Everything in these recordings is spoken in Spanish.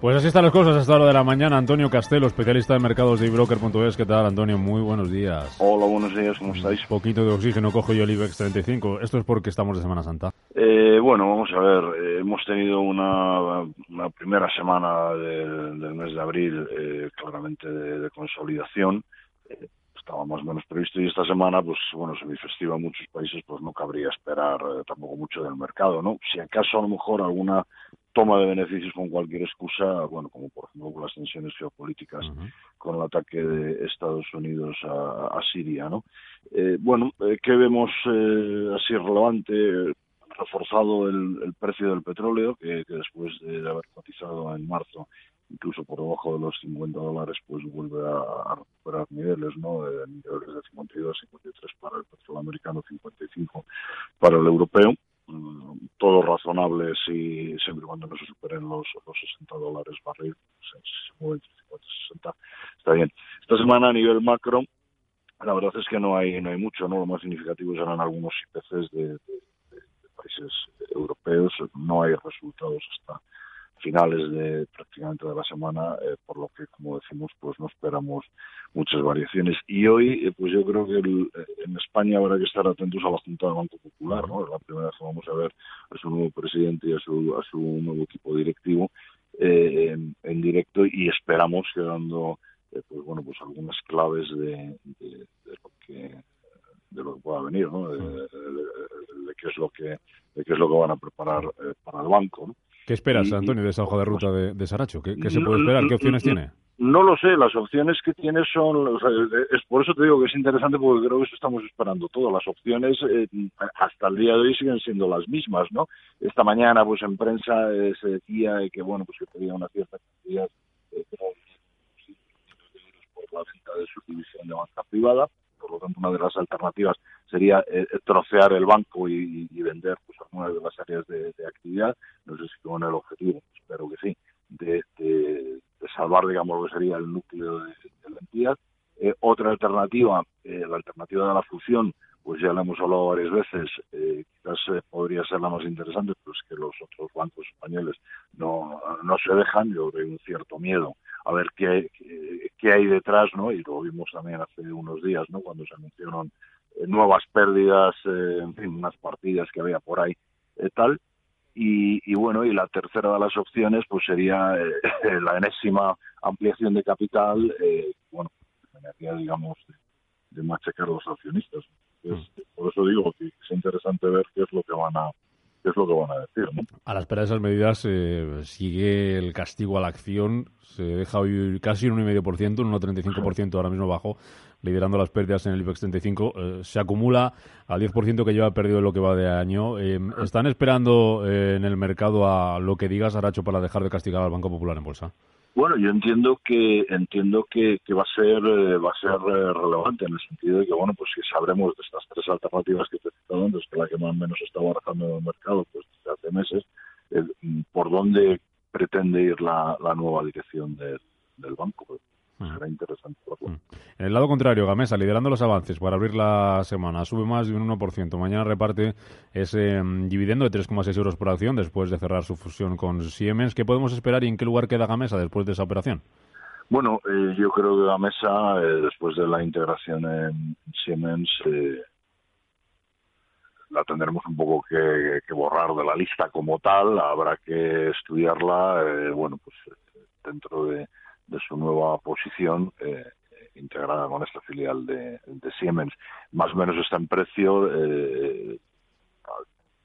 Pues así están las cosas hasta la hora de la mañana. Antonio Castelo, especialista de mercados de ebroker.es. ¿Qué tal, Antonio? Muy buenos días. Hola, buenos días, ¿cómo estáis? Un poquito de oxígeno cojo yo el IBEX 35. Esto es porque estamos de Semana Santa. Eh, bueno, vamos a ver. Eh, hemos tenido una, una primera semana del, del mes de abril eh, claramente de, de consolidación. Eh, estaba más o menos previsto y esta semana, pues bueno, semifestiva en muchos países, pues no cabría esperar eh, tampoco mucho del mercado, ¿no? Si acaso a lo mejor alguna toma de beneficios con cualquier excusa, bueno, como por ejemplo con las tensiones geopolíticas, uh -huh. con el ataque de Estados Unidos a, a Siria, ¿no? Eh, bueno, eh, ¿qué vemos eh, así relevante? Reforzado el, el, precio del petróleo, que, que después de, haber cotizado en marzo incluso por debajo de los 50 dólares, pues vuelve a, a recuperar niveles, ¿no? De niveles de 52, 53 para el petróleo americano, 55 para el europeo. Razonable si siempre y cuando no se superen los, los 60 dólares barril, se, se mueve entre 50 y 60, está bien. Esta semana a nivel macro, la verdad es que no hay no hay mucho, ¿no? Lo más significativo serán algunos IPCs de, de países europeos, no hay resultados hasta finales de prácticamente de la semana, eh, por lo que, como decimos, pues no esperamos muchas variaciones. Y hoy, eh, pues yo creo que el, eh, en España habrá que estar atentos a la Junta del Banco Popular, ¿no? Es la primera vez que vamos a ver a su nuevo presidente y a su, a su nuevo equipo directivo eh, en, en, directo y esperamos que dando, eh, pues bueno, pues algunas claves de, de, de lo que de lo que pueda venir, ¿no? De, de, de, qué es lo que de qué es lo que van a preparar eh, para el banco, ¿no? ¿Qué esperas, Antonio, de esa hoja de ruta de, de Saracho? ¿Qué, ¿Qué, se puede esperar? ¿Qué opciones tiene? No lo sé, las opciones que tiene son, o sea, es por eso te digo que es interesante porque creo que eso estamos esperando todo. Las opciones eh, hasta el día de hoy siguen siendo las mismas, ¿no? Esta mañana, pues en prensa eh, se decía que bueno, pues que tenía una cierta cantidad eh, por la venta de su división de banca privada. Por lo tanto, una de las alternativas sería eh, trocear el banco y, vender pues algunas de las áreas de, de, actividad. No sé si con el objetivo, espero que sí, salvar, digamos, lo que sería el núcleo de, de la entidad. Eh, otra alternativa, eh, la alternativa de la fusión, pues ya la hemos hablado varias veces, eh, quizás eh, podría ser la más interesante, pues que los otros bancos españoles no, no se dejan, yo creo que hay un cierto miedo a ver qué, qué, qué, hay detrás, ¿no? Y lo vimos también hace unos días, ¿no? Cuando se anunciaron nuevas pérdidas, en fin, unas partidas que había por ahí, tal. Y, y, bueno, y la tercera de las opciones, pues sería eh, la enésima ampliación de capital, eh, bueno, energía, digamos, de, de machacar los accionistas. Entonces, mm. Por eso digo que es interesante ver qué es lo que van a qué es lo que van a decir. ¿no? A la espera de esas medidas eh, sigue el castigo a la acción, se deja hoy casi un 1,5%, un 1,35% ahora mismo bajo, liderando las pérdidas en el IBEX 35. Eh, se acumula al 10% que lleva perdido en lo que va de año. Eh, ¿Están esperando eh, en el mercado a lo que digas, Aracho, para dejar de castigar al Banco Popular en bolsa? Bueno, yo entiendo que entiendo que, que va a ser eh, va a ser eh, relevante en el sentido de que bueno, pues si sabremos de estas tres alternativas que te he citado antes, que la que más o menos está barajando en el mercado pues desde hace meses, por dónde pretende ir la, la nueva dirección de, del banco. Será interesante verlo. En el lado contrario, Gamesa, liderando los avances para abrir la semana, sube más de un 1%. Mañana reparte ese um, dividendo de 3,6 euros por acción después de cerrar su fusión con Siemens. ¿Qué podemos esperar y en qué lugar queda Gamesa después de esa operación? Bueno, eh, yo creo que Gamesa, eh, después de la integración en Siemens, eh, la tendremos un poco que, que, borrar de la lista como tal. Habrá que estudiarla, eh, bueno, pues dentro de de su nueva posición eh, integrada con esta filial de, de, Siemens. Más o menos está en precio. Eh,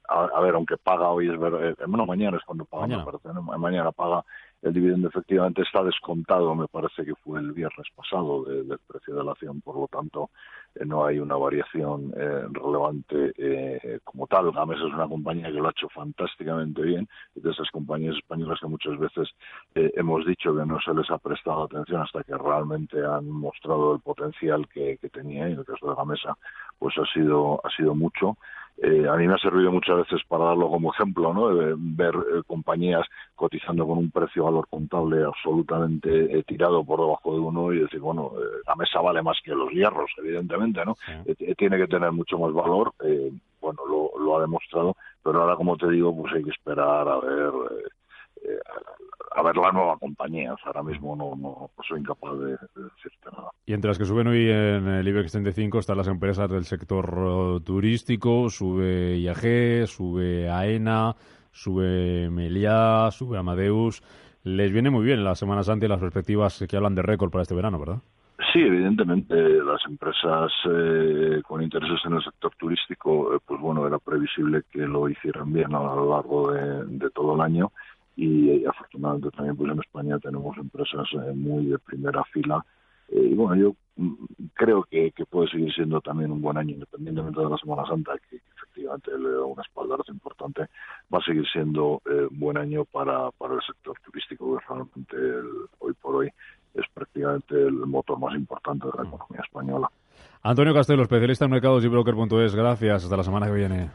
a, a, ver, aunque paga hoy es ver, eh, bueno, mañana es cuando paga, mañana. Parece, ¿no? mañana paga el dividendo efectivamente está descontado, me parece que fue el viernes pasado de, del precio de la acción, por lo tanto eh, no hay una variación eh, relevante eh, como tal. Gamesa es una compañía que lo ha hecho fantásticamente bien, y de esas compañías españolas que muchas veces eh, hemos dicho que no se les ha prestado atención hasta que realmente han mostrado el potencial que, que tenía, y en el caso de Gamesa pues ha sido, ha sido mucho. Eh, a mí me ha servido muchas veces para darlo como ejemplo, ¿no? De ver eh, compañías cotizando con un precio valor contable absolutamente eh, tirado por debajo de uno y decir, bueno, eh, la mesa vale más que los hierros, evidentemente, ¿no? Sí. Tiene que tener mucho más valor, eh, bueno, lo, lo, ha demostrado, pero ahora, como te digo, pues hay que esperar a ver a ver la nueva compañía. ahora mismo no, no soy incapaz de, decirte nada. Y entre las que suben hoy en el IBEX 35 están las empresas del sector eh, turístico, sube IAG, sube AENA, sube Meliá, sube Amadeus. Les viene muy bien la Semana Santa y las perspectivas que hablan de récord para este verano, ¿verdad? Sí, evidentemente las empresas eh, con intereses en el sector turístico, eh, pues bueno, era previsible que lo hicieran bien a lo largo de, todo el año y, afortunadamente también pues en España tenemos empresas eh, muy de primera fila y bueno, yo mm, creo que, puede seguir siendo también un buen año independientemente de la Semana Santa, que, efectivamente le da un espaldarazo importante, va a seguir siendo un buen año para, para el sector turístico, que realmente hoy por hoy es prácticamente el motor más importante de la economía española. Antonio Castelo, especialista en mercados y broker.es. Gracias. Hasta la semana que viene.